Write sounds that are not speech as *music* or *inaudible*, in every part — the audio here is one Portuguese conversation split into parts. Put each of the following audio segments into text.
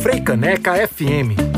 Freicaneca FM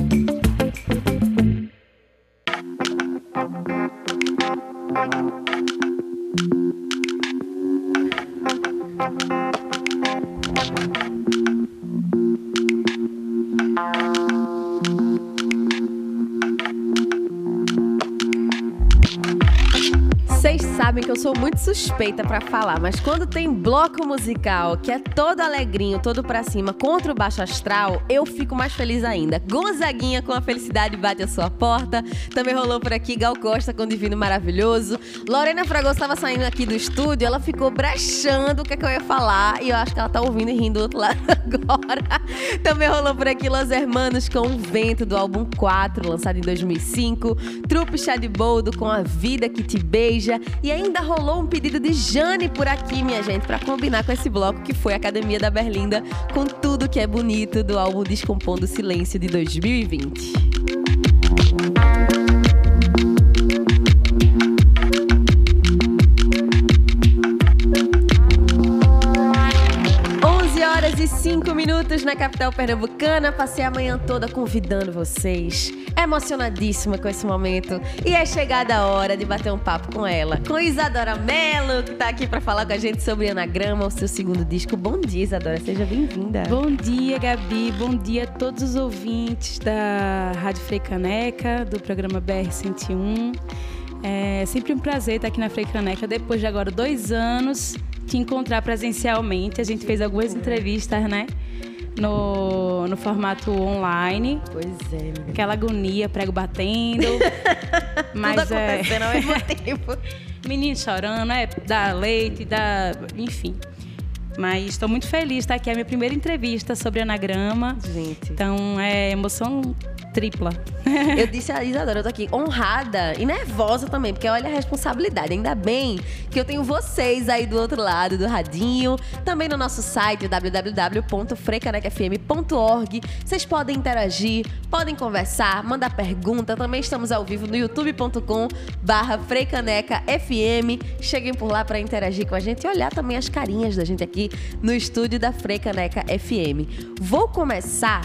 suspeita para falar, mas quando tem bloco musical que é todo alegrinho, todo pra cima, contra o baixo astral, eu fico mais feliz ainda. Gonzaguinha com a felicidade bate a sua porta. Também rolou por aqui Gal Costa com Divino Maravilhoso. Lorena Fragoso estava saindo aqui do estúdio, ela ficou brechando o que, é que eu ia falar e eu acho que ela tá ouvindo e rindo do outro lado *laughs* agora. *laughs* Também rolou por aqui Los Hermanos com O Vento do álbum 4, lançado em 2005. Trupe Chá de Boldo com A Vida que Te Beija. E ainda rolou um pedido de Jane por aqui, minha gente, para combinar com esse bloco que foi Academia da Berlinda, com tudo que é bonito do álbum Descompondo Silêncio de 2020. Minutos na capital pernambucana. Passei a manhã toda convidando vocês. Emocionadíssima com esse momento. E é chegada a hora de bater um papo com ela. Com Isadora Mello, que tá aqui para falar com a gente sobre Anagrama, o seu segundo disco. Bom dia, Isadora. Seja bem-vinda. Bom dia, Gabi. Bom dia a todos os ouvintes da Rádio Freicaneca, do programa BR 101. É sempre um prazer estar aqui na Freicaneca depois de agora dois anos te encontrar presencialmente. A gente fez algumas entrevistas, né? No, no formato online. Pois é. Menina. Aquela agonia, prego batendo. *laughs* mas Tudo é... acontecendo ao mesmo *laughs* tempo. Menino chorando, é, dá leite, dá. Enfim. Mas estou muito feliz de estar aqui. É a minha primeira entrevista sobre anagrama. Gente. Então é emoção tripla. *laughs* eu disse a Isadora, eu tô aqui honrada e nervosa também, porque olha a responsabilidade. Ainda bem que eu tenho vocês aí do outro lado do radinho, também no nosso site www.frecanecfm.org. Vocês podem interagir, podem conversar, mandar pergunta. Também estamos ao vivo no youtube.com barra FM. Cheguem por lá para interagir com a gente e olhar também as carinhas da gente aqui no estúdio da Frecaneca FM. Vou começar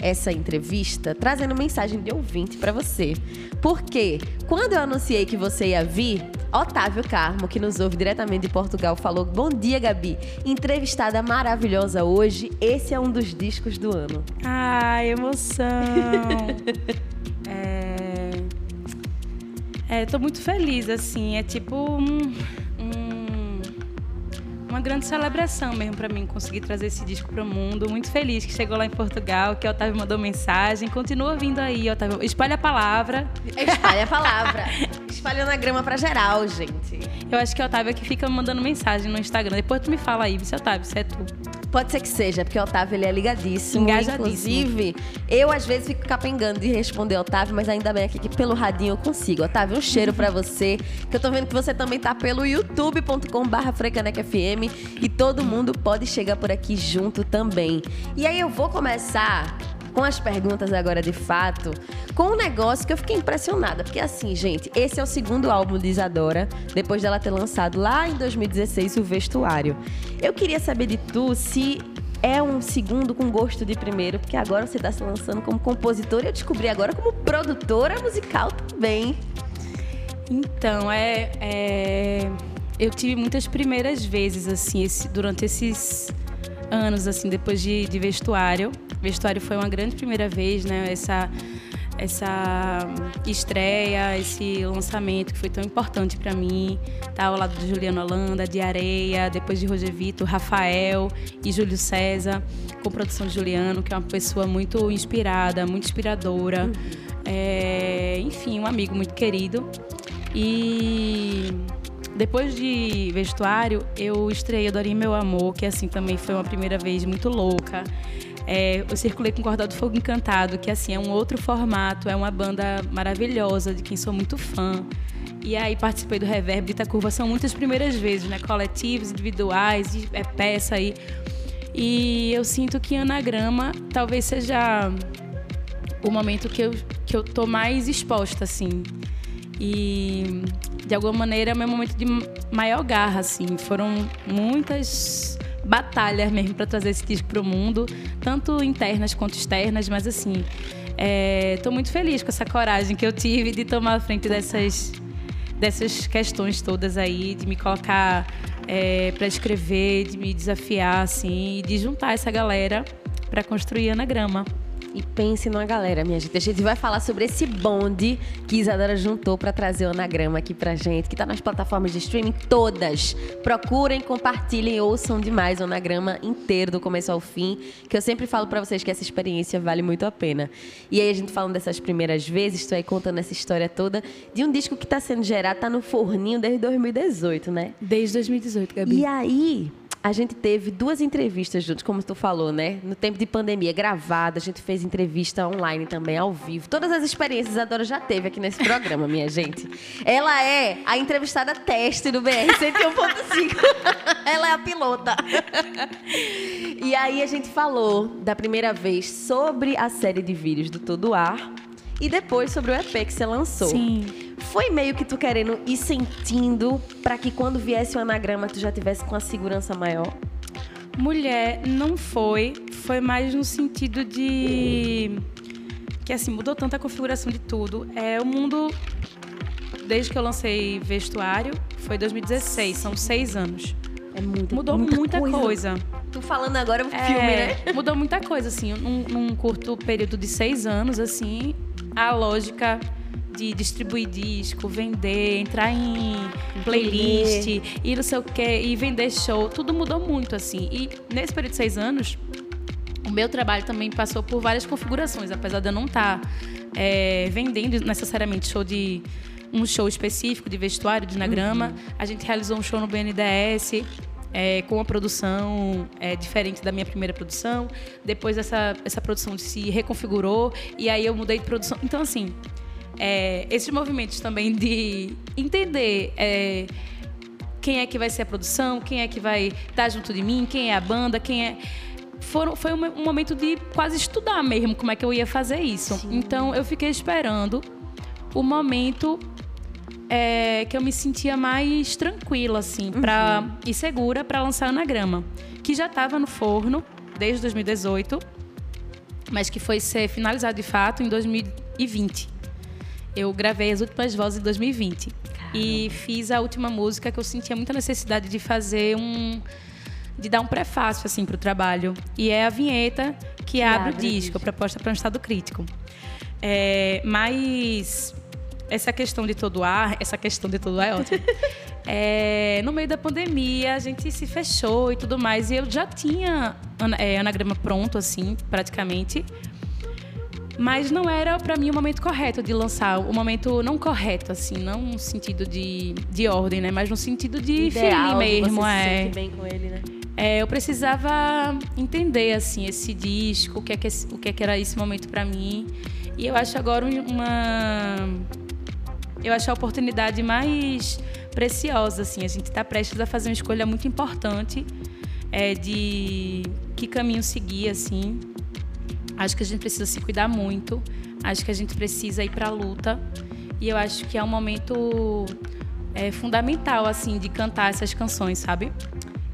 essa entrevista trazendo mensagem de ouvinte para você. Porque quando eu anunciei que você ia vir, Otávio Carmo, que nos ouve diretamente de Portugal, falou: Bom dia, Gabi. Entrevistada maravilhosa hoje. Esse é um dos discos do ano. Ai, emoção! *laughs* é... é, tô muito feliz, assim. É tipo um uma grande celebração mesmo para mim conseguir trazer esse disco para o mundo. Muito feliz que chegou lá em Portugal, que o Otávio mandou mensagem. Continua vindo aí, Otávio. Espalha a palavra. Espalha a palavra. *laughs* Espalha na grama para geral, gente. Eu acho que é o Otávio que fica mandando mensagem no Instagram. Depois tu me fala aí, se Otávio, se é tu. Pode ser que seja, porque o Otávio ele é ligadíssimo. Engajadíssimo. Inclusive, eu às vezes fico capengando de responder Otávio, mas ainda bem aqui que pelo radinho eu consigo. Otávio, um cheiro para você. Que eu tô vendo que você também tá pelo youtube.com/barra e todo mundo pode chegar por aqui junto também. E aí eu vou começar com as perguntas agora de fato, com um negócio que eu fiquei impressionada. Porque assim, gente, esse é o segundo álbum de Isadora, depois dela ter lançado lá em 2016 o Vestuário. Eu queria saber de tu se é um segundo com gosto de primeiro, porque agora você está se lançando como compositora e eu descobri agora como produtora musical também. Então, é, é... eu tive muitas primeiras vezes, assim, esse, durante esses anos, assim, depois de, de vestuário. Vestuário foi uma grande primeira vez, né? Essa, essa estreia, esse lançamento que foi tão importante para mim. Tá ao lado de Juliano Holanda, de Areia, depois de Roger Vitor, Rafael e Júlio César, com produção de Juliano, que é uma pessoa muito inspirada, muito inspiradora. Uhum. É, enfim, um amigo muito querido. E depois de vestuário, eu estreiei Adorinha Meu Amor, que assim também foi uma primeira vez muito louca. É, eu circulei com Cordel do Fogo Encantado, que assim é um outro formato, é uma banda maravilhosa, de quem sou muito fã. E aí participei do Reverb de Itacurva, são muitas primeiras vezes, né? Coletivos, individuais, é peça aí. E eu sinto que anagrama talvez seja o momento que eu, que eu tô mais exposta, assim. E de alguma maneira é meu momento de maior garra, assim. Foram muitas batalhas mesmo para trazer esse disco para o mundo, tanto internas quanto externas, mas assim, estou é, muito feliz com essa coragem que eu tive de tomar a frente dessas, dessas questões todas aí, de me colocar é, para escrever, de me desafiar, assim, e de juntar essa galera para construir Anagrama. E pense numa galera, minha gente. A gente vai falar sobre esse bonde que Isadora juntou para trazer o anagrama aqui pra gente, que tá nas plataformas de streaming todas. Procurem, compartilhem, ouçam demais o anagrama inteiro, do começo ao fim, que eu sempre falo para vocês que essa experiência vale muito a pena. E aí a gente falando dessas primeiras vezes, estou aí contando essa história toda de um disco que tá sendo gerado, tá no forninho desde 2018, né? Desde 2018, Gabi. E aí, a gente teve duas entrevistas juntos, como tu falou, né? No tempo de pandemia, gravada, a gente fez entrevista online também, ao vivo. Todas as experiências a Dora já teve aqui nesse programa, minha gente. Ela é a entrevistada teste do BR 101.5. *laughs* Ela é a pilota. e aí a gente falou da primeira vez sobre a série de vídeos do Todo Ar e depois sobre o EP que você lançou. Sim. Foi meio que tu querendo ir sentindo para que quando viesse o anagrama tu já tivesse com a segurança maior? Mulher, não foi. Foi mais no sentido de. Que assim, mudou tanto a configuração de tudo. É o mundo. Desde que eu lancei vestuário, foi 2016, são seis anos. É muito, Mudou muita, muita coisa. coisa. Tu falando agora é um É, filme, né? *laughs* Mudou muita coisa, assim. Num, num curto período de seis anos, assim, a lógica de distribuir disco, vender, entrar em playlist e não sei o quê, e vender show, tudo mudou muito, assim. E nesse período de seis anos, o meu trabalho também passou por várias configurações, apesar de eu não estar vendendo necessariamente show de um show específico de vestuário, de anagrama. A gente realizou um show no BNDES, é, com uma produção é, diferente da minha primeira produção. Depois essa, essa produção se reconfigurou e aí eu mudei de produção. Então, assim, é, esses movimentos também de entender é, quem é que vai ser a produção, quem é que vai estar junto de mim, quem é a banda, quem é. Foram, foi um, um momento de quase estudar mesmo como é que eu ia fazer isso. Sim. Então eu fiquei esperando o momento é, que eu me sentia mais tranquila, assim, pra, e segura para lançar Anagrama, que já estava no forno desde 2018, mas que foi ser finalizado de fato em 2020. Eu gravei as últimas vozes em 2020 e fiz a última música que eu sentia muita necessidade de fazer um de dar um prefácio assim para o trabalho e é a vinheta que, abre, abre o disco, disco. proposta para um estado crítico. É, mas essa questão de todo ar, essa questão de todo ar é ótima. *laughs* É, no meio da pandemia, a gente se fechou e tudo mais. E eu já tinha é, anagrama pronto, assim, praticamente. Mas não era para mim o momento correto de lançar, o momento não correto, assim, não no sentido de, de ordem, né? Mas no sentido de Ideal, de mesmo, você se é. sente bem com ele, né? É, eu precisava entender assim esse disco, o que é que, o que, é que era esse momento para mim. E eu acho agora um- uma eu acho a oportunidade mais preciosa assim. A gente está prestes a fazer uma escolha muito importante é, de que caminho seguir assim. Acho que a gente precisa se cuidar muito. Acho que a gente precisa ir para a luta. E eu acho que é um momento é, fundamental assim de cantar essas canções, sabe?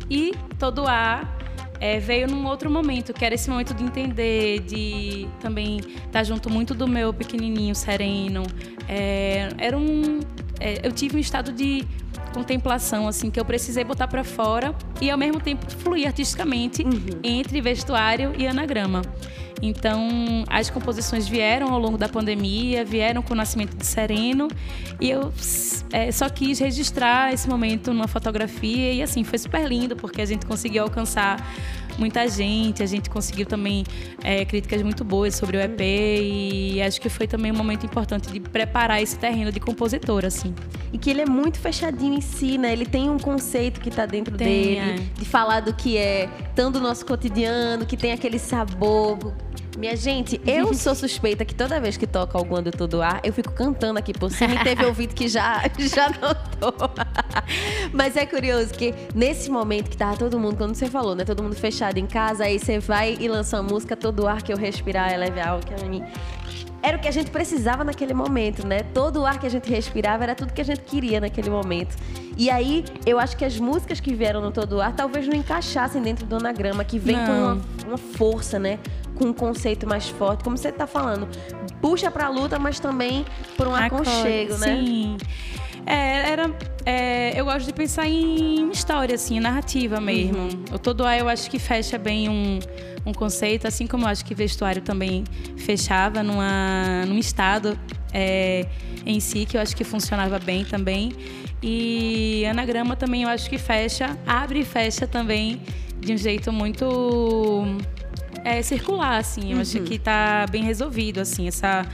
E todo ar é, veio num outro momento, que era esse momento de entender, de também estar junto muito do meu pequenininho sereno. É, era um, é, eu tive um estado de contemplação assim que eu precisei botar para fora e ao mesmo tempo fluir artisticamente entre vestuário e anagrama. Então, as composições vieram ao longo da pandemia, vieram com o nascimento de Sereno, e eu é, só quis registrar esse momento numa fotografia, e assim, foi super lindo, porque a gente conseguiu alcançar muita gente, a gente conseguiu também é, críticas muito boas sobre o EP, e acho que foi também um momento importante de preparar esse terreno de compositor, assim. E que ele é muito fechadinho em si, né? Ele tem um conceito que tá dentro Tem, dele, é. de falar do que é tão do nosso cotidiano, que tem aquele sabor. Minha gente, eu *laughs* sou suspeita que toda vez que toca alguma do Todo Ar, eu fico cantando aqui por cima e teve ouvido que já, *laughs* já notou. Mas é curioso que nesse momento que tava todo mundo, quando você falou, né? Todo mundo fechado em casa, aí você vai e lança uma música, todo ar que eu respirar é leve algo que a mim. Era o que a gente precisava naquele momento, né? Todo o ar que a gente respirava era tudo que a gente queria naquele momento. E aí, eu acho que as músicas que vieram no Todo Ar talvez não encaixassem dentro do anagrama, que vem não. com uma, uma força, né? Com um conceito mais forte, como você está falando, puxa para a luta, mas também por um aconchego, né? Sim. É, era, é, eu gosto de pensar em história, assim, narrativa mesmo. Uhum. O Todo A eu acho que fecha bem um, um conceito, assim como eu acho que vestuário também fechava numa, num estado é, em si, que eu acho que funcionava bem também. E anagrama também eu acho que fecha, abre e fecha também de um jeito muito é, circular, assim. Eu uhum. acho que está bem resolvido, assim, essa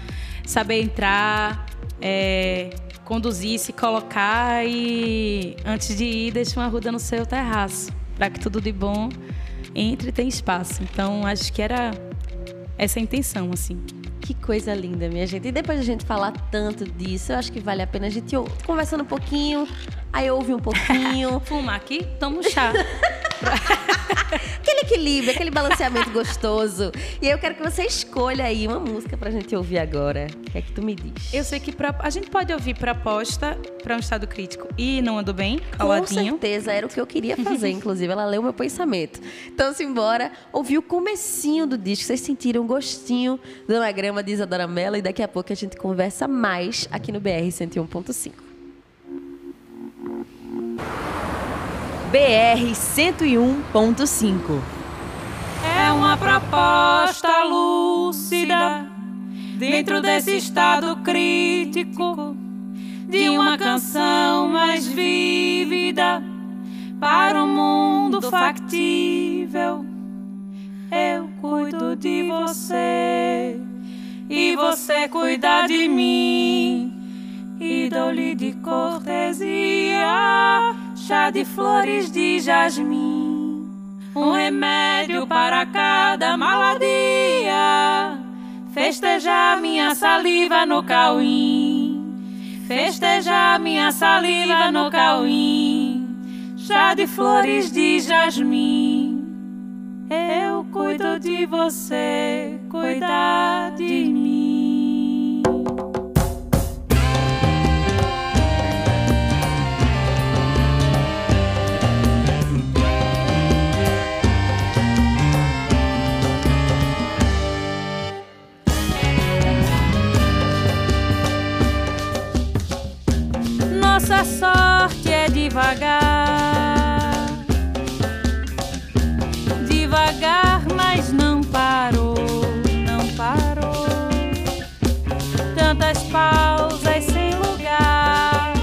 saber entrar, é, conduzir, se colocar e antes de ir deixa uma ruda no seu terraço, para que tudo de bom entre e tenha espaço. Então acho que era essa a intenção, assim. Que coisa linda, minha gente. E depois de a gente falar tanto disso, eu acho que vale a pena a gente conversando um pouquinho, aí ouve um pouquinho. *laughs* Fumar aqui, toma um chá. *laughs* *laughs* aquele equilíbrio, aquele balanceamento gostoso. E aí eu quero que você escolha aí uma música pra gente ouvir agora. O que é que tu me diz? Eu sei que a gente pode ouvir proposta para um estado crítico e não ando bem, Com certeza, era o que eu queria fazer, *laughs* inclusive. Ela leu meu pensamento. Então, simbora ouvir o comecinho do disco. Vocês sentiram o gostinho do anagrama de Isadora Mello e daqui a pouco a gente conversa mais aqui no BR 101.5. BR 101.5. É uma proposta lúcida dentro desse estado crítico de uma canção mais vívida para um mundo factível. Eu cuido de você e você cuida de mim e dou-lhe de cortesia chá de flores de jasmim, um remédio para cada maladia. Festejar minha saliva no cauim, festejar minha saliva no cauim, chá de flores de jasmim. Eu cuido de você, cuidar de mim. Nossa sorte é devagar. Devagar, mas não parou, não parou. Tantas pausas sem lugar.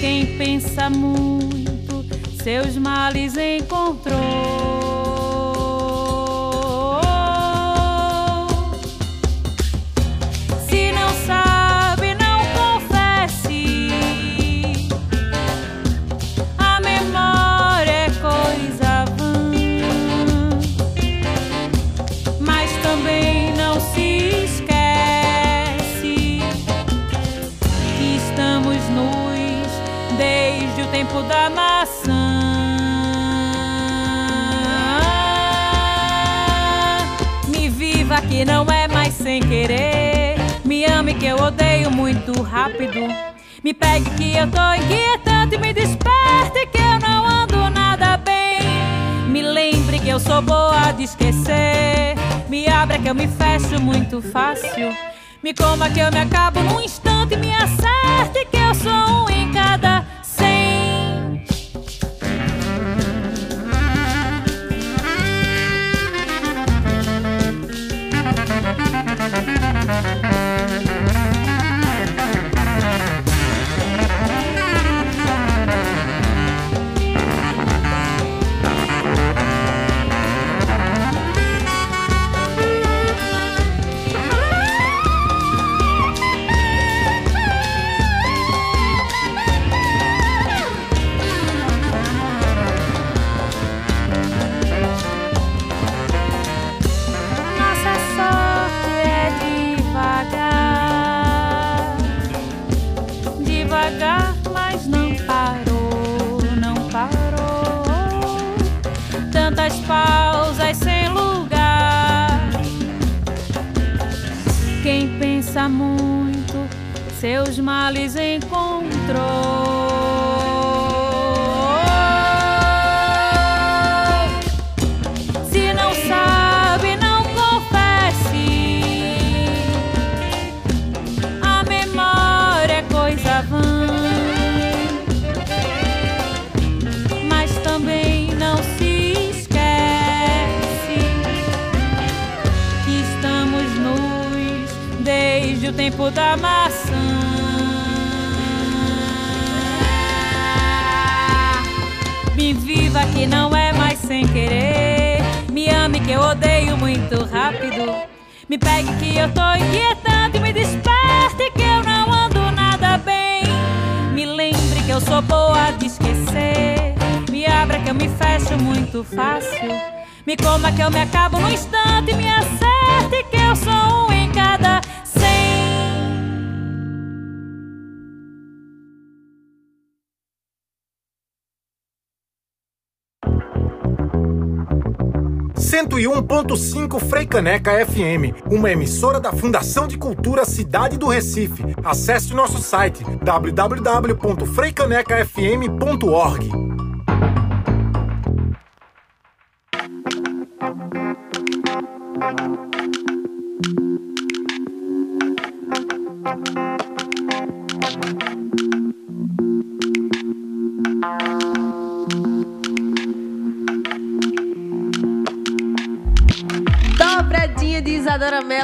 Quem pensa muito, seus males encontrou. Eu odeio muito rápido. Me pegue que eu tô inquietante, me desperte que eu não ando nada bem. Me lembre que eu sou boa de esquecer. Me abra que eu me fecho muito fácil. Me coma que eu me acabo num instante, me acerte que eu sou um em cada muito fácil. Me coma que eu me acabo no instante. Me acerte que eu sou um em cada cem. 101.5 Freicaneca FM, uma emissora da Fundação de Cultura Cidade do Recife. Acesse nosso site www.freicanecafm.org. Dobradinha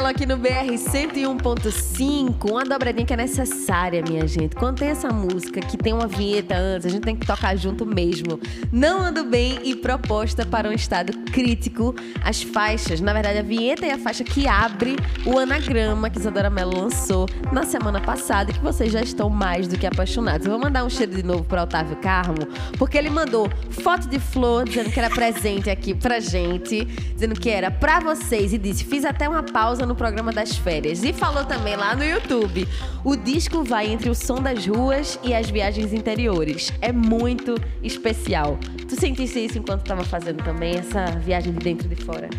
Mello aqui no BR 101.5. Uma dobradinha que é necessária, minha gente. Quando tem essa música que tem uma vinheta antes, a gente tem que tocar junto mesmo. Não ando bem e proposta para um estado crítico. As faixas, na verdade, a vinheta e a faixa que abre o anagrama que Isadora Mello lançou na semana passada e que vocês já estão mais do que apaixonados. Eu vou mandar um cheiro de novo para Otávio Carmo, porque ele mandou foto de flor dizendo que era presente aqui pra gente, dizendo que era pra vocês e disse: "Fiz até uma pausa no programa das férias". E falou também lá no YouTube: "O disco vai entre o som das ruas e as viagens interiores. É muito especial". Tu sentisse isso enquanto estava fazendo também essa viagem de dentro e de fora?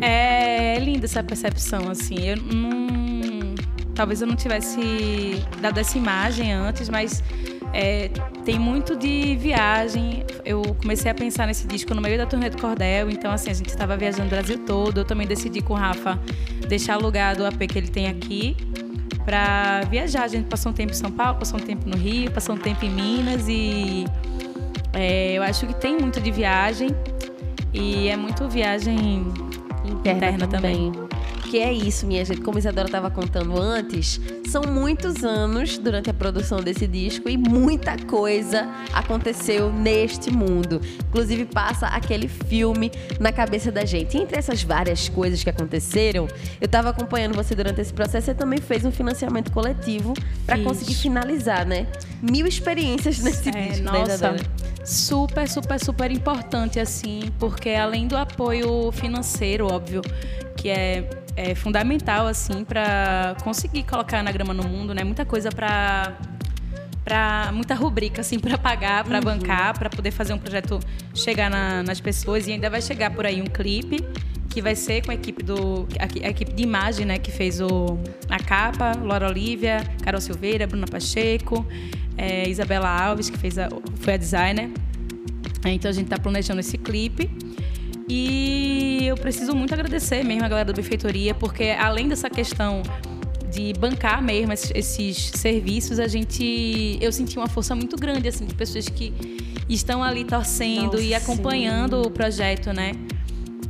É linda essa percepção, assim. Eu. Talvez eu não tivesse dado essa imagem antes, mas é, tem muito de viagem. Eu comecei a pensar nesse disco no meio da turnê do Cordel, então assim, a gente estava viajando o Brasil todo. Eu também decidi com o Rafa deixar alugado o AP que ele tem aqui para viajar. A gente passou um tempo em São Paulo, passou um tempo no Rio, passou um tempo em Minas e é, eu acho que tem muito de viagem e é muito viagem interna, também. Que é isso, minha gente. Como a Isadora estava contando antes, são muitos anos durante a produção desse disco e muita coisa aconteceu neste mundo. Inclusive, passa aquele filme na cabeça da gente. E entre essas várias coisas que aconteceram, eu estava acompanhando você durante esse processo. Você também fez um financiamento coletivo para conseguir finalizar, né? Mil experiências nesse É, disco, né, nossa, Isadora? super, super, super importante, assim, porque além do apoio financeiro, óbvio, que é, é fundamental, assim, para conseguir colocar anagrama no mundo, né? Muita coisa para para muita rubrica assim para pagar, para bancar, para poder fazer um projeto chegar na- nas pessoas e ainda vai chegar por aí um clipe que vai ser com a equipe do a, a equipe de imagem, né, que fez o a capa, Laura Olivia, Carol Silveira, Bruna Pacheco, é, Isabela Alves que fez a, foi a designer. Então a gente está planejando esse clipe. E eu preciso muito agradecer mesmo a galera do Benfeitoria, porque além dessa questão de bancar mesmo esses, esses serviços, a gente eu senti uma força muito grande assim de pessoas que estão ali torcendo e Nossa, acompanhando o projeto, né?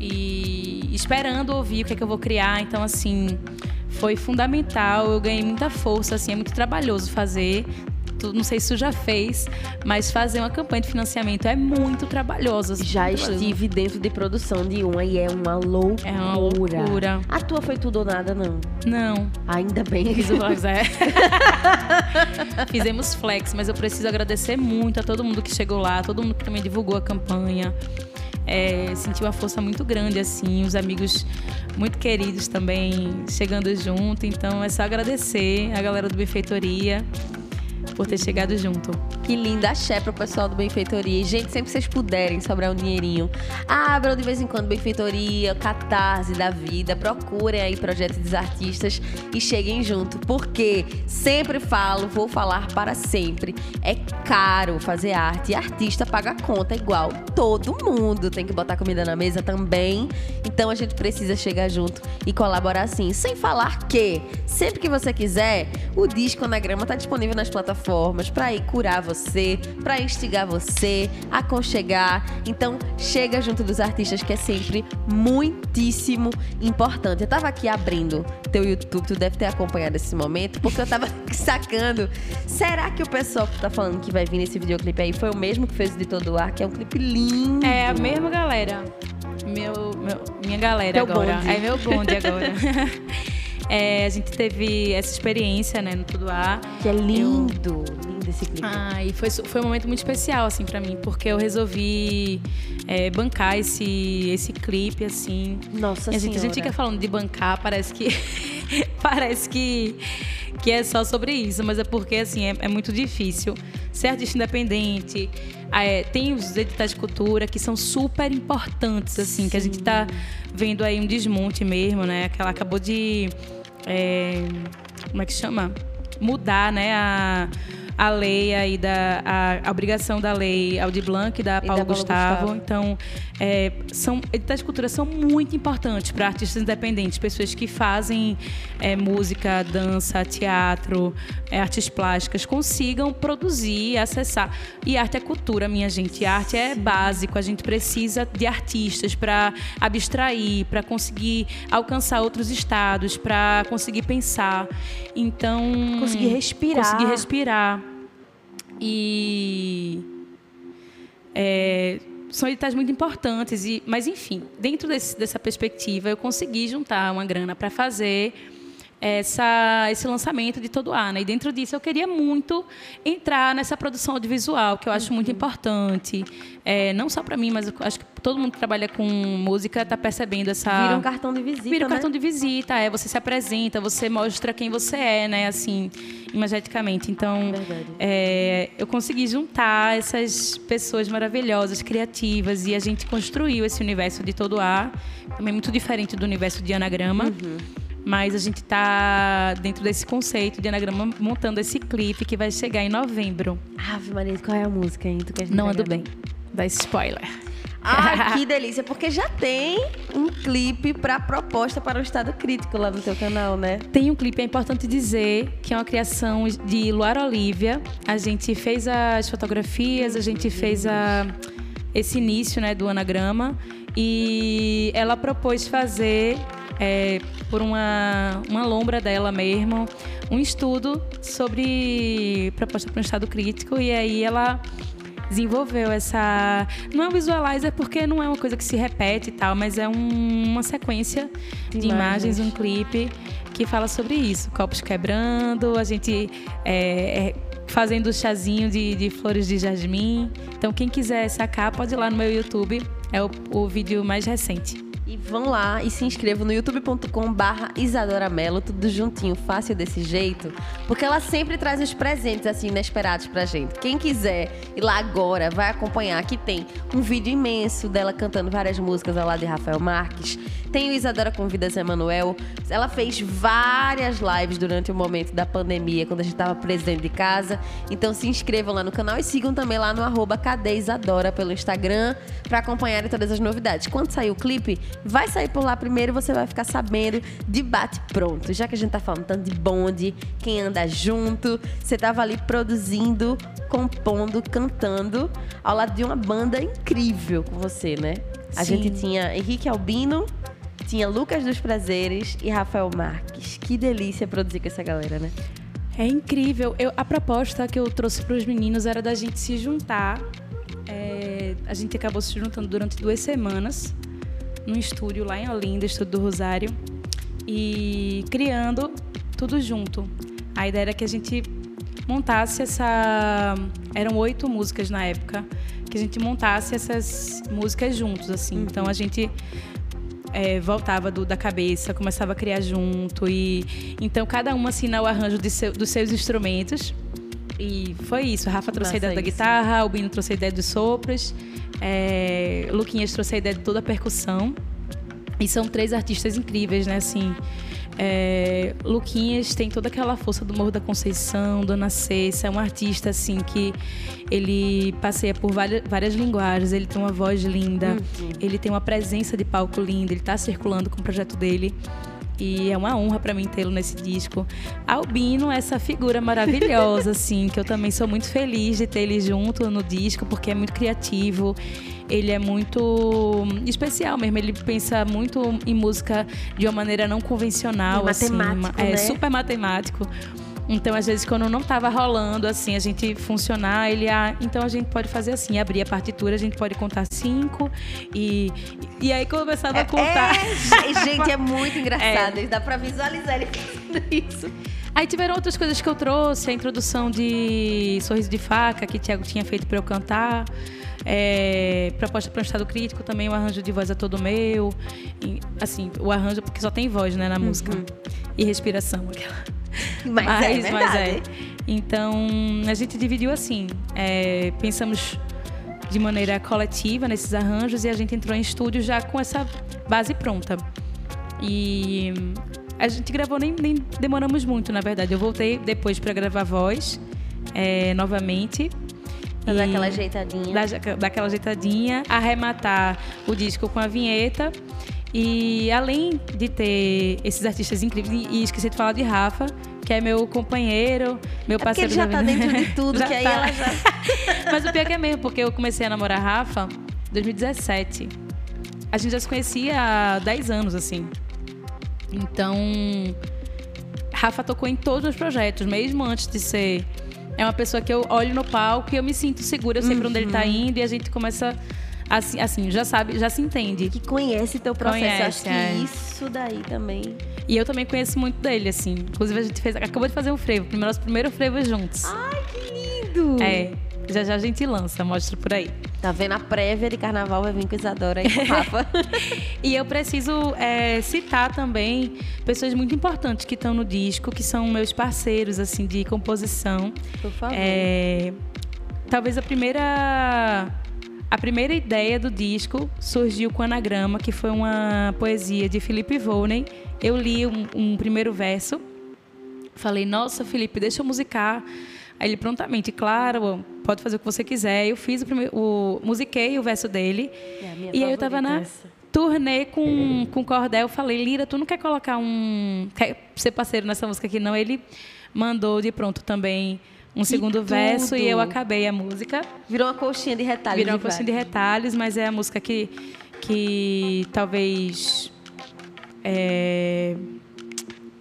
E esperando ouvir o que é que eu vou criar. Então assim, foi fundamental, eu ganhei muita força, assim, é muito trabalhoso fazer. Não sei se tu já fez, mas fazer uma campanha de financiamento é muito trabalhoso. assim, Já muito trabalhoso. estive dentro de produção de uma e é uma loucura. É uma loucura. A tua foi tudo ou nada, não? Não. Ainda bem. Fiz o flex, é. *laughs* Fizemos flex, mas eu preciso agradecer muito a todo mundo que chegou lá, todo mundo que também divulgou a campanha. É, senti uma força muito grande, assim, os amigos muito queridos também chegando junto. Então é só agradecer a galera do Benfeitoria por ter chegado junto. Que linda axé pro pessoal do Benfeitoria. E, gente, sempre que vocês puderem sobrar um dinheirinho, abram de vez em quando Benfeitoria, Catarse da vida, procurem aí projetos dos artistas e cheguem junto. Porque sempre falo, vou falar para sempre. É caro fazer arte e artista paga conta igual todo mundo. Tem que botar comida na mesa também. Então a gente precisa chegar junto e colaborar assim. Sem falar que, sempre que você quiser, o disco Anagrama está disponível nas plataformas para ir curar você, para instigar você, aconchegar. Então, chega junto dos artistas que é sempre muitíssimo importante. Eu tava aqui abrindo teu YouTube, tu deve ter acompanhado esse momento, porque eu tava *laughs* sacando. Será que o pessoal que tá falando que vai vir nesse videoclipe aí foi o mesmo que fez o de todo ar, que é um clipe lindo? É a mesma galera. Meu, meu minha galera Teu agora. bonde. É meu bonde agora. *laughs* É, a gente teve essa experiência, né, no Tudo A. Que é lindo, lindo esse clipe. Ah, e foi, foi um momento muito especial, assim, pra mim, porque eu resolvi é, bancar esse, esse clipe, assim. Nossa E a gente, a gente fica falando de bancar, parece que. *laughs* parece que, que é só sobre isso, mas é porque, assim, é, é muito difícil. Ser artista independente. é, tem os editais de cultura que são super importantes, assim, que a gente tá vendo aí um desmonte mesmo, né? Que ela acabou de. é, como é que chama? Mudar, né? A, a lei aí da. A, a obrigação da lei Aldir Blanc e da Paulo Gustavo. Gustavo. Então, é, são, editais de cultura são muito importantes para artistas independentes, pessoas que fazem é, música, dança, teatro, é, artes plásticas, consigam produzir, acessar. E arte é cultura, minha gente. Arte é básico. A gente precisa de artistas para abstrair, para conseguir alcançar outros estados, para conseguir pensar. Então. Conseguir respirar. Conseguir respirar. E é, são editais muito importantes. E, mas, enfim, dentro desse- dessa perspectiva, eu consegui juntar uma grana para fazer essa, esse lançamento de todo ano. E dentro disso, eu queria muito entrar nessa produção audiovisual, que eu acho muito importante. É, não só para mim, mas acho que todo mundo que trabalha com música está percebendo essa. Vira um cartão de visita, Vira um né? cartão de visita, é. Você se apresenta, você mostra quem você é, né? Assim, imageticamente. Então, é, eu consegui juntar essas pessoas maravilhosas, criativas, e a gente construiu esse universo de todo ar, também muito diferente do universo de anagrama. Uhum. Mas a gente está dentro desse conceito de anagrama montando esse clipe que vai chegar em novembro. Ave Maria, qual é a música, hein? Tu quer Não ando entregar? bem. Dá spoiler. Ai, *laughs* que delícia, porque já tem um clipe pra proposta para o estado crítico lá no teu canal, né? Tem um clipe, é importante dizer, que é uma criação de Luara Olivia. A gente fez as fotografias, a gente fez a, esse início né, do anagrama. E ela propôs fazer, é, por uma, uma lombra dela mesmo, um estudo sobre proposta para um estado crítico. E aí ela desenvolveu essa. Não é um visualizer porque não é uma coisa que se repete e tal, mas é um- uma sequência de Imagens. imagens, um clipe que fala sobre isso. Copos quebrando, a gente é, é, fazendo chazinho de, de flores de jasmim. Então, quem quiser sacar, pode ir lá no meu YouTube. É o, o vídeo mais recente. E vão lá e se inscrevam no youtube.com barra Isadora Mello, tudo juntinho, fácil desse jeito, porque ela sempre traz uns presentes assim inesperados pra gente. Quem quiser ir lá agora, vai acompanhar que tem um vídeo imenso dela cantando várias músicas ao lado de Rafael Marques. Tem o Isadora Convida Zé Manuel. Ela fez várias lives durante o momento da pandemia, quando a gente tava preso de casa. Então se inscrevam lá no canal e sigam também lá no arroba Cadê Isadora pelo Instagram pra acompanharem todas as novidades. Quando sair o clipe, vai sair por lá primeiro e você vai ficar sabendo de bate pronto. Já que a gente tá falando tanto de bonde, quem anda junto, você tava ali produzindo, compondo, cantando ao lado de uma banda incrível com você, né? A Sim. gente tinha Henrique Albino, tinha Lucas dos Prazeres e Rafael Marques. Que delícia produzir com essa galera, né? É incrível. Eu- a proposta que eu trouxe para os meninos era da gente se juntar. É, a gente acabou se juntando durante duas semanas num estúdio lá em Olinda, estúdio do Rosário, e criando tudo junto. A ideia era que a gente montasse essa. Eram oito músicas na época, que a gente montasse essas músicas juntos, assim. Então a gente é, voltava do- da cabeça, começava a criar junto e então cada um assina o arranjo seu- dos seus instrumentos E foi isso. A Rafa trouxe a Massa ideia da isso. guitarra, o Bino trouxe a ideia dos sopros, é, Luquinhas trouxe a ideia de toda a percussão. E são três artistas incríveis, né? Assim, é, Luquinhas tem toda aquela força do Morro da Conceição, Dona Cessa, é um artista assim que ele passeia por várias, várias linguagens, ele tem uma voz linda, ele tem uma presença de palco linda, ele está circulando com o projeto dele. E é uma honra para mim tê-lo nesse disco. Albino, essa figura maravilhosa, *laughs* assim, que eu também sou muito feliz de ter ele junto no disco, porque é muito criativo, ele é muito especial mesmo. Ele pensa muito em música de uma maneira não convencional, assim, matemático, é né? super matemático. Então, às vezes, quando não estava rolando, assim, a gente funcionar, ele, ah, então a gente pode fazer assim, abrir a partitura, a gente pode contar cinco e, e aí começava a contar. É, gente, é muito *laughs* engraçado. Dá pra visualizar ele fazendo isso. Aí tiveram outras coisas que eu trouxe, a introdução de Sorriso de Faca, que Tiago tinha feito para eu cantar. É, proposta para um estado crítico também, o arranjo de voz é todo meu. E, assim, o arranjo, porque só tem voz, né, na música. E respiração, aquela. *laughs* Mas, é verdade. Então, a gente dividiu assim. é, pensamos de maneira coletiva nesses arranjos e a gente entrou em estúdio já com essa base pronta. E a gente gravou, nem, nem demoramos muito, na verdade. Eu voltei depois para gravar voz é, novamente. Pra dar aquela ajeitadinha. dar aquela ajeitadinha, arrematar o disco com a vinheta. E além de ter esses artistas incríveis, e esqueci de falar de Rafa, que é meu companheiro, meu É porque parceiro ele já tá vida. dentro de *laughs* tudo, Já que aí tá. ela já. *laughs* Mas o pior que é mesmo, porque eu comecei a namorar a Rafa em 2017. A gente já se conhecia há 10 anos, assim. Então, Rafa tocou em todos os projetos, mesmo antes de ser. É uma pessoa que eu olho no palco e eu me sinto segura, eu sei pra onde ele Uhum. tá indo e a gente começa. Assim, assim, já sabe, já se entende. Que conhece teu processo. Eu acho Conhece, que é. isso daí também. E eu também conheço muito dele, assim. Inclusive, a gente fez, acabou de fazer um frevo, primeiro- nosso primeiro frevo juntos. Ai, que lindo! É, já já a gente lança, mostra por aí. Tá vendo a prévia de carnaval? Vai vir com Isadora aí com Rafa. *laughs* E eu preciso é, citar também pessoas muito importantes que estão no disco, que são meus parceiros assim de composição. Por favor. É, talvez a primeira a primeira ideia do disco surgiu com Anagrama, que foi uma poesia de Felipe Volney. Eu li um, um primeiro verso, falei: Nossa, Felipe, deixa eu musicar. Aí ele prontamente, claro, pode fazer o que você quiser. Eu fiz o primeiro, o, musiquei o verso dele. É E aí eu tava favorita na essa. turnê com, com cordel, falei, Lira, tu não quer colocar um. Quer ser parceiro nessa música aqui, não? Ele mandou de pronto também um segundo verso e eu acabei a música. Virou uma colchinha de retalhos. Virou uma de coxinha de retalhos, mas é a música que, que talvez. é,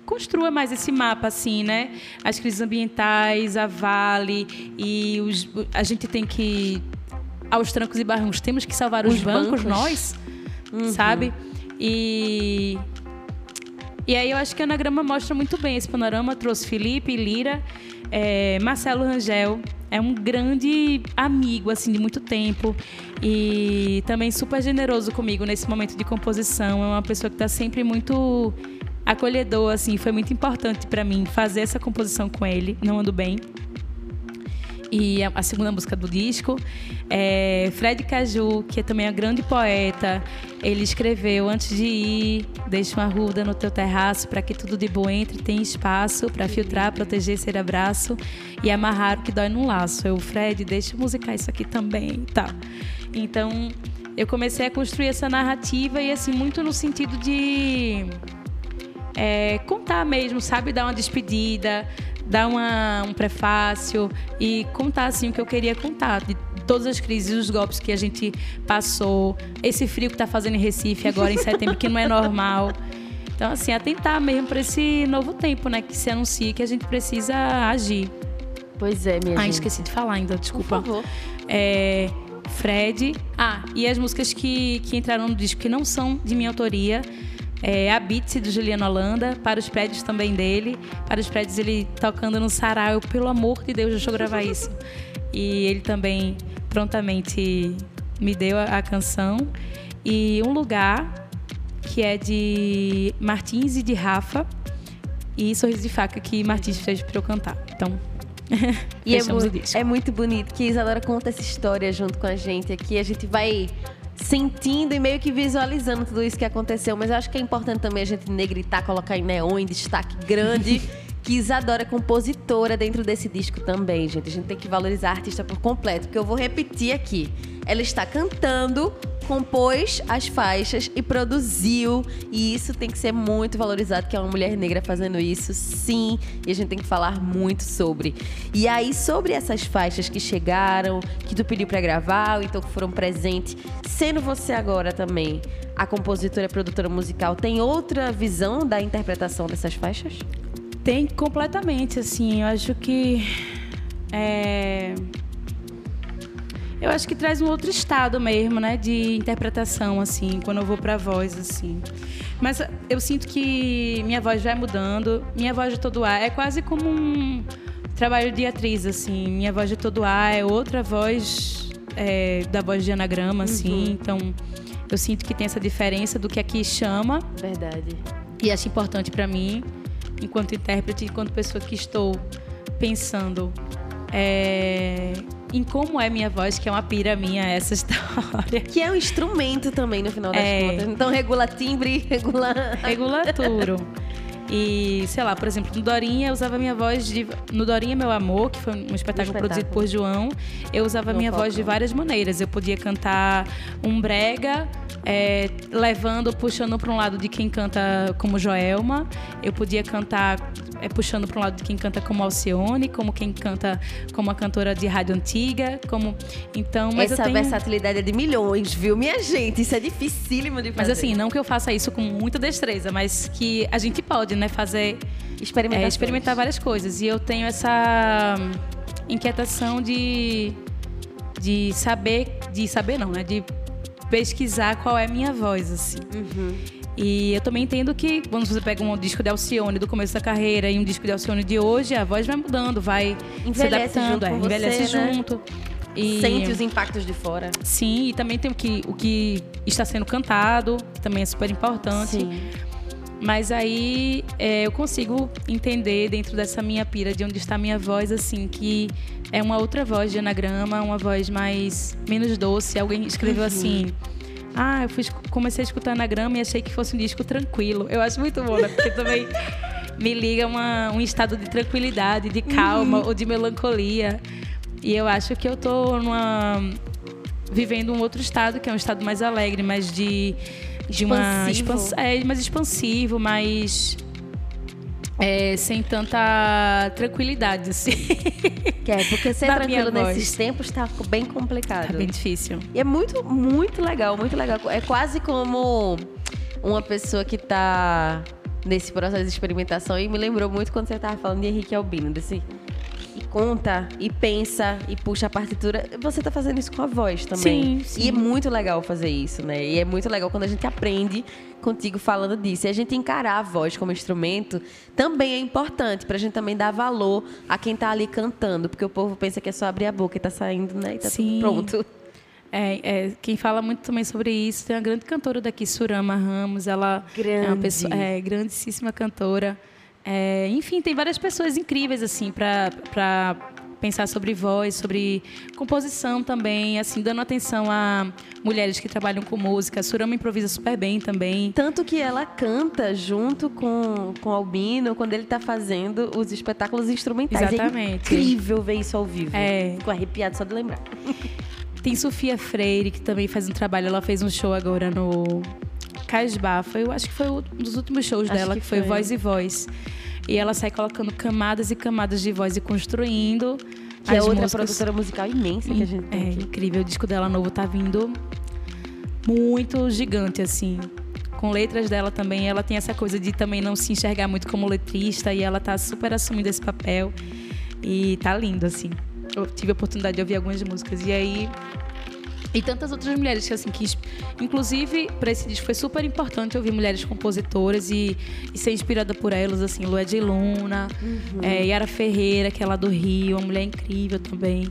construa mais esse mapa, assim, né? As crises ambientais, a Vale, e os, a gente tem que. Aos trancos e barrancos, temos que salvar os, Os bancos, bancos. nós, sabe? E. E aí eu acho que a Anagrama mostra muito bem esse panorama. Trouxe Felipe, Lira, é, Marcelo Rangel. É um grande amigo, assim, de muito tempo. E também super generoso comigo nesse momento de composição. É uma pessoa que está sempre muito acolhedor, assim. Foi muito importante para mim fazer essa composição com ele. Não ando bem e a, a segunda música do disco. É Fred Caju, que é também um grande poeta, ele escreveu antes de ir, deixa uma ruda no teu terraço para que tudo de bom entre, tem espaço para filtrar, proteger, ser abraço e amarrar o que dói num laço. Eu, Fred, deixa eu musicar isso aqui também, tá? Então, eu comecei a construir essa narrativa e assim muito no sentido de é, contar mesmo, sabe? Dar uma despedida, dar uma- um prefácio e contar assim o que eu queria contar. De todas as crises, os golpes que a gente passou, esse frio que está fazendo em Recife agora em *laughs* setembro, que não é normal. Então, assim, atentar mesmo para esse novo tempo, né? Que se anuncia que a gente precisa agir. Pois é, minha Ah, gente. esqueci de falar ainda, Por desculpa. favor. É, Fred. Ah, e as músicas que, que entraram no disco que não são de minha autoria. É, a Beats do Juliano Holanda, para os prédios também dele. Para os prédios ele tocando no sarau. Eu, pelo amor de Deus, deixa eu gravar isso. E ele também prontamente me deu a, a canção. E Um Lugar, que é de Martins e de Rafa. E Sorriso de Faca, que Martins fez para eu cantar. Então, *laughs* e é, é muito bonito que a Isadora conta essa história junto com a gente aqui. A gente vai sentindo e meio que visualizando tudo isso que aconteceu. Mas eu acho que é importante também a gente negritar, colocar em neon, em destaque grande. *laughs* Que Isadora é compositora dentro desse disco também, gente. A gente tem que valorizar a artista por completo, porque eu vou repetir aqui. Ela está cantando, compôs as faixas e produziu. E isso tem que ser muito valorizado, que é uma mulher negra fazendo isso, sim. E a gente tem que falar muito sobre. E aí, sobre essas faixas que chegaram, que tu pediu pra gravar, ou então que foram presentes, sendo você agora também a compositora e produtora musical, tem outra visão da interpretação dessas faixas? Tem completamente, assim. Eu acho que. É... Eu acho que traz um outro estado mesmo, né? De interpretação, assim, quando eu vou pra voz, assim. Mas eu sinto que minha voz vai mudando. Minha voz de todo ar é quase como um trabalho de atriz, assim. Minha voz de todo ar é outra voz é, da voz de anagrama, assim. Então, eu sinto que tem essa diferença do que aqui chama Verdade. e acho importante para mim, enquanto intérprete, enquanto pessoa que estou pensando é, em como é minha voz, que é uma pira minha essa *laughs* história. Que é um instrumento também, no final das É. contas. Então regula timbre, *laughs* regula. Regula tudo. E, sei lá, por exemplo, no Dorinha eu usava minha voz de. No Dorinha Meu Amor, que foi um espetáculo, produzido espetáculo. por João, eu usava No minha voz de várias maneiras. Eu podia cantar um brega, é, levando, puxando para um lado de quem canta como Joelma. Eu podia cantar é, puxando para um lado de quem canta como Alcione, como quem canta como a cantora de rádio antiga, como. Então, mas Essa tenho... versatilidade é de milhões, viu, minha gente? Isso é dificílimo de fazer. Mas assim, não que eu faça isso com muita destreza, mas que a gente pode, né, fazer experimentar. é, experimentar várias coisas. E eu tenho essa hum, inquietação de, de saber, de saber não, né? De pesquisar qual é a minha voz, assim. E eu também entendo que quando você pega um disco de Alcione do começo da carreira e um disco de Alcione de hoje, a voz vai mudando, vai se Envelhece adaptando, junto é, envelhece você, né? junto. E... Sente os impactos de fora. Sim, e também tem o que, o que está sendo cantado, que também é super importante. Sim. Mas aí é, eu consigo entender dentro dessa minha pira de onde está a minha voz, assim, que é uma outra voz de anagrama, uma voz mais menos doce. Alguém escreveu assim. Ah, eu fui, comecei a escutar anagrama e achei que fosse um disco tranquilo. Eu acho muito bom, né? Porque também me liga uma, um estado de tranquilidade, de calma ou de melancolia. E eu acho que eu tô numa vivendo um outro estado, que é um estado mais alegre, mais de, de uma Expansivo. expans- é, mais expansivo, mais é, sem tanta tranquilidade, assim. *laughs* Que é, porque ser Da tranquilo nesses tempos tá bem complicado. Tá bem difícil. E é muito, muito legal, muito legal. É quase como uma pessoa que tá nesse processo de experimentação e me lembrou muito quando você tava falando de Henrique Albino, desse conta, e pensa, e puxa a partitura. Você tá fazendo isso com a voz também. Sim, sim. E é muito legal fazer isso, né? E é muito legal quando a gente aprende contigo falando disso. E a gente encarar a voz como instrumento também é importante pra gente também dar valor a quem tá ali cantando. Porque o povo pensa que é só abrir a boca e tá saindo, né? E tá Sim. tudo pronto. É, é, quem fala muito também sobre isso tem a grande cantora daqui, Surama Ramos. Ela é Grande. uma pessoa, é, grandíssima cantora. É, enfim, tem várias pessoas incríveis assim para pensar sobre voz, sobre composição também, assim, dando atenção a mulheres que trabalham com música. A Surama improvisa super bem também. Tanto que ela canta junto com, com o Albino quando ele tá fazendo os espetáculos instrumentais. Exatamente. É incrível ver isso ao vivo. É. Fico arrepiado só de lembrar. Tem Sofia Freire, que também faz um trabalho. Ela fez um show agora no Casbah. Foi, eu acho que foi um dos últimos shows Acho dela, que que, foi foi. Voz e Voz. E ela sai colocando camadas e camadas de voz e construindo. Que é outra músicas. produtora musical imensa que a gente É tem aqui. incrível. O disco dela novo tá vindo muito gigante, assim. Com letras dela também. Ela tem essa coisa de também não se enxergar muito como letrista. E ela tá super assumindo esse papel. E tá lindo, assim. Eu tive a oportunidade de ouvir algumas músicas. E aí. E tantas outras mulheres que, assim, que. Inclusive, para esse disco foi super importante ouvir mulheres compositoras e, e ser inspirada por elas, assim, Lué de Luna, é, Yara Ferreira, que é lá do Rio, uma mulher incrível também.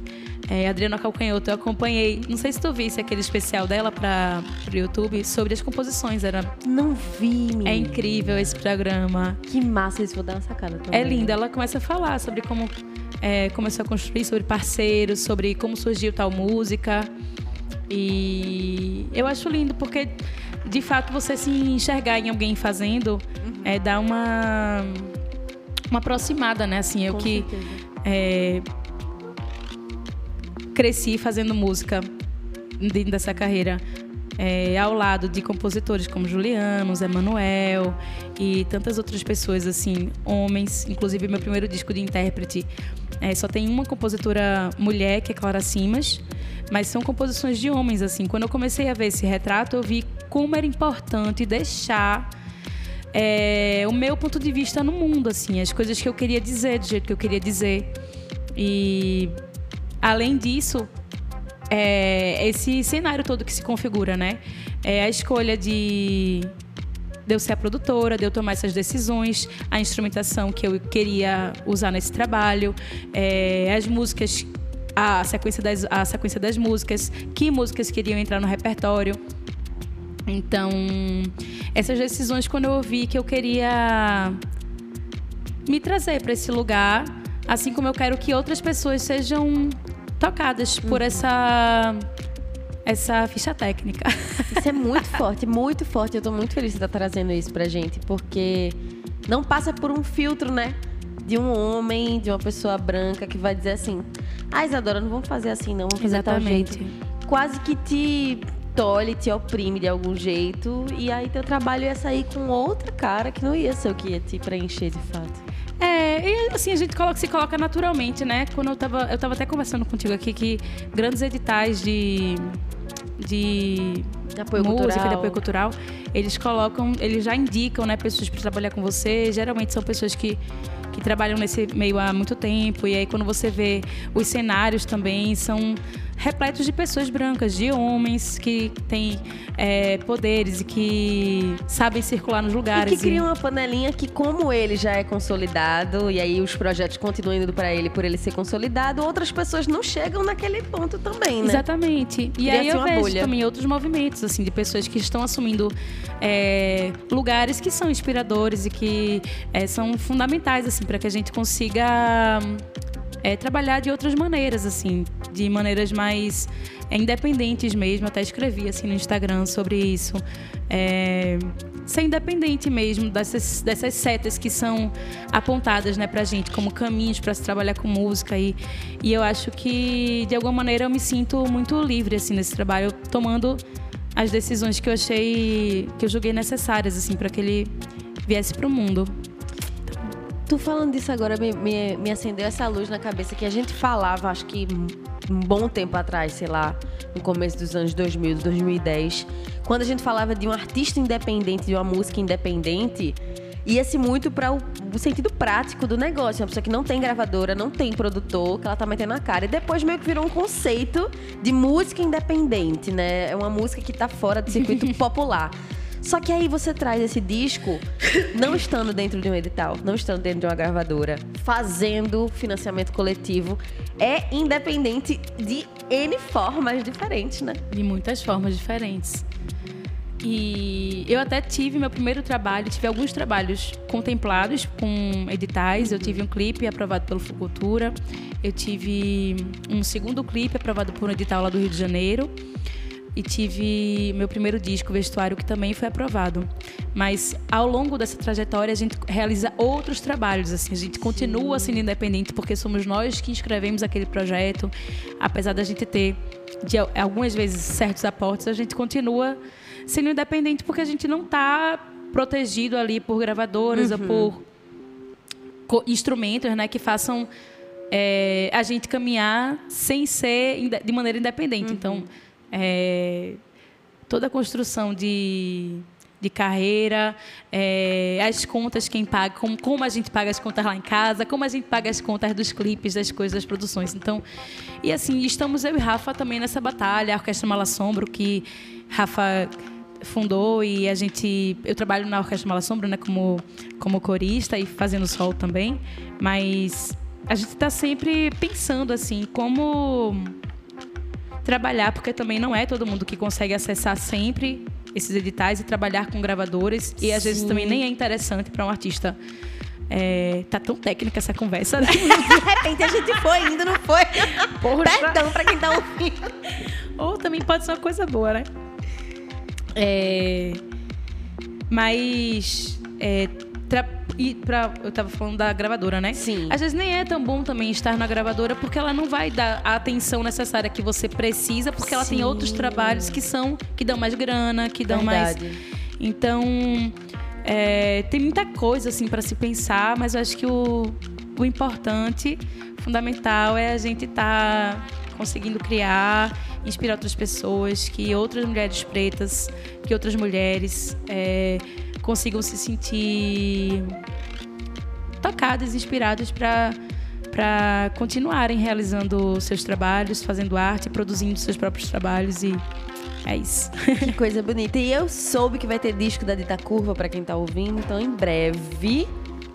É, Adriana Calcanhoto, eu acompanhei. Não sei se tu visse aquele especial dela para o YouTube sobre as composições. Era, Não vi, menina. é incrível esse programa. Que massa, isso vou dar uma sacada também. É lindo. Ela começa a falar sobre como é, começou a construir, sobre parceiros, sobre como surgiu tal música. E eu acho lindo porque, de fato, você se enxergar em alguém fazendo uhum. é, dá uma, uma aproximada, né? Assim, eu Com que é, cresci fazendo música dentro dessa carreira é, ao lado de compositores como Juliano, Zé Manuel e tantas outras pessoas, assim, homens. Inclusive, meu primeiro disco de intérprete é, só tem uma compositora mulher, que é Clara Simas, mas são composições de homens, assim. Quando eu comecei a ver esse retrato, eu vi como era importante deixar é, o meu ponto de vista no mundo, assim, as coisas que eu queria dizer, do jeito que eu queria dizer. E, além disso, é, esse cenário todo que se configura, né? É a escolha de, de eu ser a produtora, de eu tomar essas decisões, a instrumentação que eu queria usar nesse trabalho, é, as músicas, a sequência, das, a sequência das músicas, que músicas queriam entrar no repertório. Então, essas decisões, quando eu ouvi que eu queria me trazer para esse lugar, assim como eu quero que outras pessoas sejam tocadas uhum. por essa essa ficha técnica. *laughs* Isso é muito forte, muito forte. Eu tô muito feliz de estar trazendo isso pra gente, porque não passa por um filtro, né? De um homem, de uma pessoa branca que vai dizer assim: Ah, Isadora, não vamos fazer assim, não, vamos fazer Exatamente. tal jeito. Quase que te tolhe, te oprime de algum jeito, e aí teu trabalho ia sair com outra cara que não ia ser o que ia te preencher de fato. É, e assim, a gente coloca, se coloca naturalmente, né? Quando eu tava, eu tava até conversando contigo aqui que grandes editais de. De de apoio música, cultural. de apoio cultural, eles colocam, eles já indicam, né, pessoas para trabalhar com você. Geralmente são pessoas que que trabalham nesse meio há muito tempo. E aí, quando você vê os cenários também, são repletos de pessoas brancas, de homens que têm é, poderes e que sabem circular nos lugares. E que criam uma panelinha que, como ele já é consolidado, e aí os projetos continuam indo para ele por ele ser consolidado, outras pessoas não chegam naquele ponto também, né? Exatamente. E aí eu vejo bolha. também outros movimentos, assim, de pessoas que estão assumindo é, lugares que são inspiradores e que é, são fundamentais, assim, para que a gente consiga é, trabalhar de outras maneiras, assim, de maneiras mais é, independentes mesmo. Até escrevi assim no Instagram sobre isso. É, ser independente mesmo dessas, dessas setas que são apontadas né, pra gente como caminhos para se trabalhar com música. E, e eu acho que, de alguma maneira, eu me sinto muito livre assim, nesse trabalho, tomando as decisões que eu achei, que eu julguei necessárias assim, para que ele viesse para o mundo. Tu falando disso agora me, me, me, acendeu essa luz na cabeça que a gente falava, acho que um bom tempo atrás, sei lá, no começo dos anos 2000, 2010, quando a gente falava de um artista independente, de uma música independente, ia-se muito para o, o, sentido prático do negócio. Uma pessoa que não tem gravadora, não tem produtor, que ela tá metendo a cara. E depois meio que virou um conceito de música independente, né? É uma música que tá fora do circuito *laughs* popular. Só que aí você traz esse disco, não *laughs* estando dentro de um edital, não estando dentro de uma gravadora, fazendo financiamento coletivo, é independente de N formas diferentes, né? De muitas formas diferentes. E eu até tive meu primeiro trabalho, tive alguns trabalhos contemplados com editais. Eu tive um clipe aprovado pelo Fucultura, eu tive um segundo clipe aprovado por um edital lá do Rio de Janeiro e tive meu primeiro disco, Vestuário, que também foi aprovado. Mas ao longo dessa trajetória a gente realiza outros trabalhos, assim, a gente continua sendo independente porque somos nós que escrevemos aquele projeto, apesar da gente ter de algumas vezes certos aportes, a gente continua sendo independente porque a gente não está protegido ali por gravadoras uhum. ou por instrumentos, né, que façam é, a gente caminhar sem ser de maneira independente. Uhum. Então é, toda a construção de, de carreira, é, as contas quem paga, como, como a gente paga as contas lá em casa, como a gente paga as contas dos clipes, das coisas, das produções. Então, e assim, estamos eu e Rafa também nessa batalha, a Orquestra Malassombro, que Rafa fundou e a gente eu trabalho na Orquestra Malassombro, né, como como corista e fazendo sol também, mas a gente está sempre pensando assim, como trabalhar, porque também não é todo mundo que consegue acessar sempre esses editais e trabalhar com gravadores. E às Sim. vezes também nem é interessante para um artista É, tá tão técnica essa conversa, né? *laughs* De repente a gente foi indo, não foi? Poxa. Perdão pra quem tá ouvindo. Ou também pode ser uma coisa boa, né? É, mas. É, tra- e pra, eu tava falando da gravadora, né? Sim. Às vezes nem é tão bom também estar na gravadora porque ela não vai dar a atenção necessária que você precisa, porque ela tem outros trabalhos que são que dão mais grana, que dão Verdade. mais. Então é, tem muita coisa assim para se pensar, mas eu acho que o, o importante, fundamental é a gente estar conseguindo criar, inspirar outras pessoas, que outras mulheres pretas, que outras mulheres é, consigam se sentir tocadas, inspiradas para para continuarem realizando seus trabalhos, fazendo arte, produzindo seus próprios trabalhos e é isso. *laughs* Que coisa bonita. E eu soube que vai ter disco da Dita Curva pra quem tá ouvindo, então em breve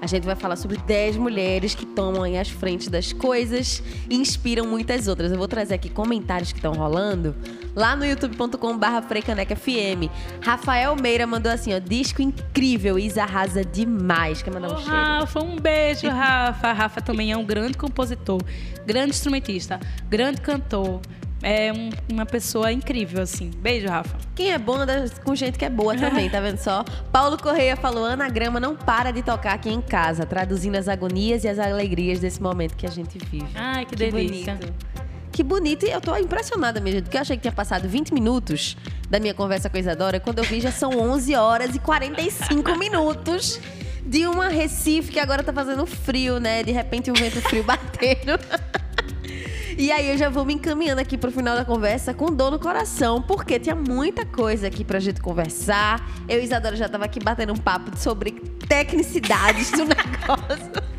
a gente vai falar sobre 10 mulheres que tomam aí as frentes das coisas e inspiram muitas outras. Eu vou trazer aqui comentários que estão rolando lá no youtube.com/barra FM. Rafael Meira mandou assim, ó, disco incrível, Isa arrasa demais. Quer mandar um cheiro? Rafa, um beijo, Rafa. Rafa também é um grande compositor, grande instrumentista, grande cantor. É um- uma pessoa incrível, assim. Beijo, Rafa. Quem é bom anda com gente que é boa também, tá vendo só? Paulo Correia falou: Anagrama não para de tocar aqui em casa, traduzindo as agonias e as alegrias desse momento que a gente vive. Ai, que, delícia. bonito. Que bonito, e eu tô impressionada mesmo, porque eu achei que tinha passado 20 minutos da minha conversa com a Isadora, quando eu vi já são 11 horas e 45 *laughs* minutos de uma Recife que agora tá fazendo frio, né? De repente um vento frio batendo. *laughs* E aí eu já vou me encaminhando aqui pro final da conversa com dor no coração, porque tinha muita coisa aqui pra gente conversar. Eu e Isadora já tava aqui batendo um papo sobre tecnicidades do *laughs* negócio.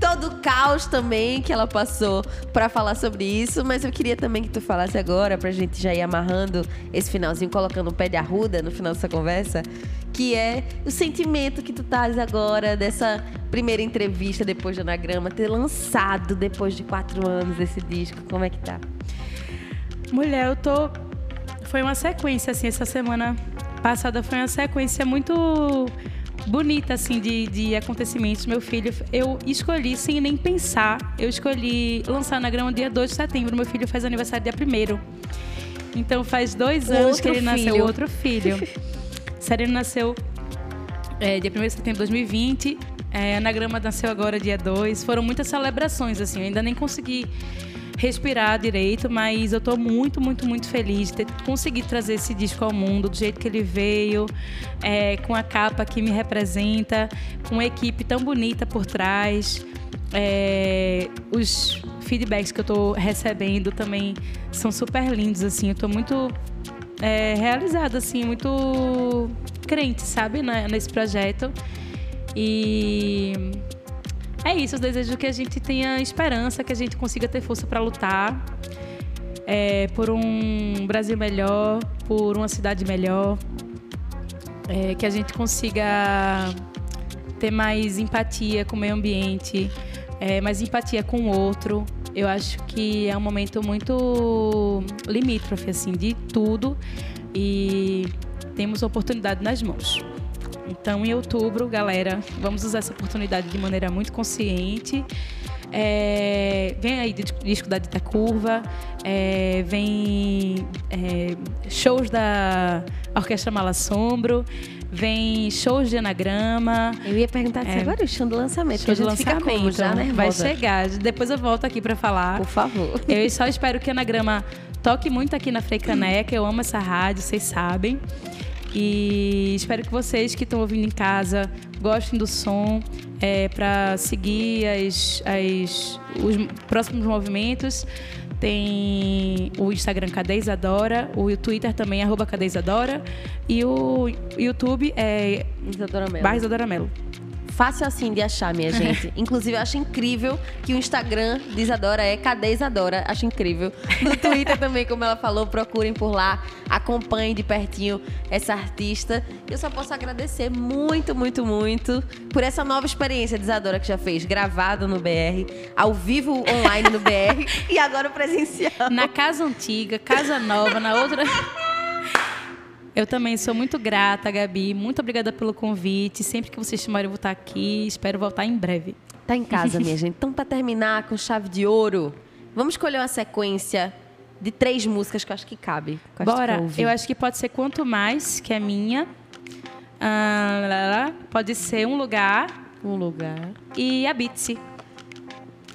Todo o caos também que ela passou pra falar sobre isso, mas eu queria também que tu falasse agora, pra gente já ir amarrando esse finalzinho, colocando o pé de arruda no final dessa conversa, que é o sentimento que tu tás agora dessa primeira entrevista depois do Anagrama, ter lançado depois de quatro anos esse disco. Como é que tá? Mulher, eu tô. Foi uma sequência, assim, essa semana passada foi uma sequência muito bonita, assim, de, de acontecimentos. Meu filho, eu escolhi sem nem pensar, eu escolhi lançar na grama dia 2 de setembro. Meu filho faz aniversário dia 1 Então faz dois O anos que outro ele nasceu, filho. outro filho. *laughs* Sereno nasceu é, dia 1 de setembro de 2020. É, Anagrama nasceu agora dia 2. Foram muitas celebrações, assim. Eu ainda nem consegui respirar direito, mas eu tô muito, muito, muito feliz de ter conseguido trazer esse disco ao mundo do jeito que ele veio, é, com a capa que me representa, com uma equipe tão bonita por trás. É, os feedbacks que eu tô recebendo também são super lindos, assim. Eu tô muito é, realizada, assim, muito crente, sabe, nesse projeto. E é isso, eu desejo que a gente tenha esperança, que a gente consiga ter força para lutar é, por um Brasil melhor, por uma cidade melhor, é, que a gente consiga ter mais empatia com o meio ambiente, é, mais empatia com o outro. Eu acho que é um momento muito limítrofe, assim, de tudo e temos oportunidade nas mãos. Então, em outubro, galera, vamos usar essa oportunidade de maneira muito consciente. É, vem aí dis- disco da Dita Curva, é, vem é, shows da Orquestra Malassombro, vem shows de anagrama, Eu ia perguntar É. agora, o chão do lançamento. de gente fica lançamento. como já, né? Vai chegar. Depois eu volto aqui para falar. Por favor. Eu só espero que Anagrama toque muito aqui na Freicaneca. Eu amo essa rádio, vocês sabem. E espero que vocês que estão ouvindo em casa gostem do som para seguir as, as- os próximos movimentos. Tem o Instagram Cadê Isadora, o Twitter também, arroba Cadê Isadora. E o YouTube é Isadora. Barra Isadora Mello. Fácil assim de achar, minha *laughs* gente. Inclusive, eu acho incrível que o Instagram de Isadora é Cadê Isadora? Acho incrível. No *laughs* Twitter também, como ela falou, procurem por lá, acompanhem de pertinho essa artista. Eu só posso agradecer muito, muito, muito por essa nova experiência de Isadora que já fez, gravado no BR, ao vivo online no BR *laughs* e agora presencial. Na casa antiga, casa nova, na outra. Eu também sou muito grata, Gabi. Muito obrigada pelo convite. Sempre que vocês chamarem, eu vou estar aqui. Espero voltar em breve. Tá em casa, minha gente. Então, para terminar com chave de ouro, vamos escolher uma sequência de três músicas que eu acho que cabe. Que eu acho Bora. que ouvir. Eu acho que pode ser Quanto Mais, que é minha. Ah, lá, lá. pode ser Um Lugar um lugar. e a Bitsy.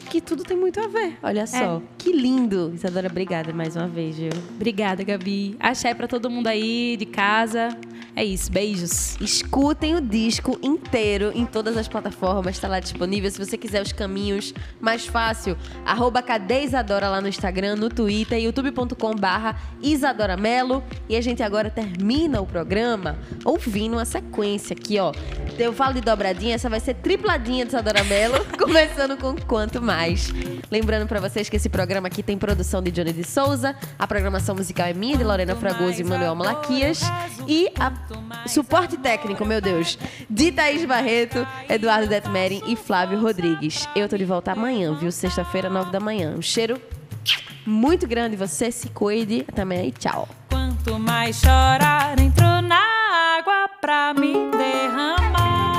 Que tudo tem muito a ver. Olha só. Que lindo. Isadora, obrigada mais uma vez, viu? Obrigada, Gabi. Axé pra todo mundo aí de casa. É isso. Beijos. Escutem o disco inteiro em todas as plataformas, está lá disponível. Se você quiser os caminhos mais fácil, arroba Cadê Isadora lá no Instagram, no Twitter, youtube.com barra Isadora Mello. E a gente agora termina o programa ouvindo uma sequência aqui, ó. Eu falo de dobradinha, essa vai ser tripladinha de Isadora Mello, *laughs* começando com Quanto Mais. Lembrando pra vocês que esse programa aqui tem produção de Johnny de Souza, a programação musical é minha, de Lorena Fragoso e Manuel Malaquias, e a suporte técnico, meu Deus, de Thaís Barreto, Eduardo Detmering e Flávio Rodrigues. Eu tô de volta amanhã, viu? Sexta-feira, nove da manhã. Um cheiro muito grande, você se cuide. Amanhã e tchau. Quanto mais chorar, entro na água pra me derramar.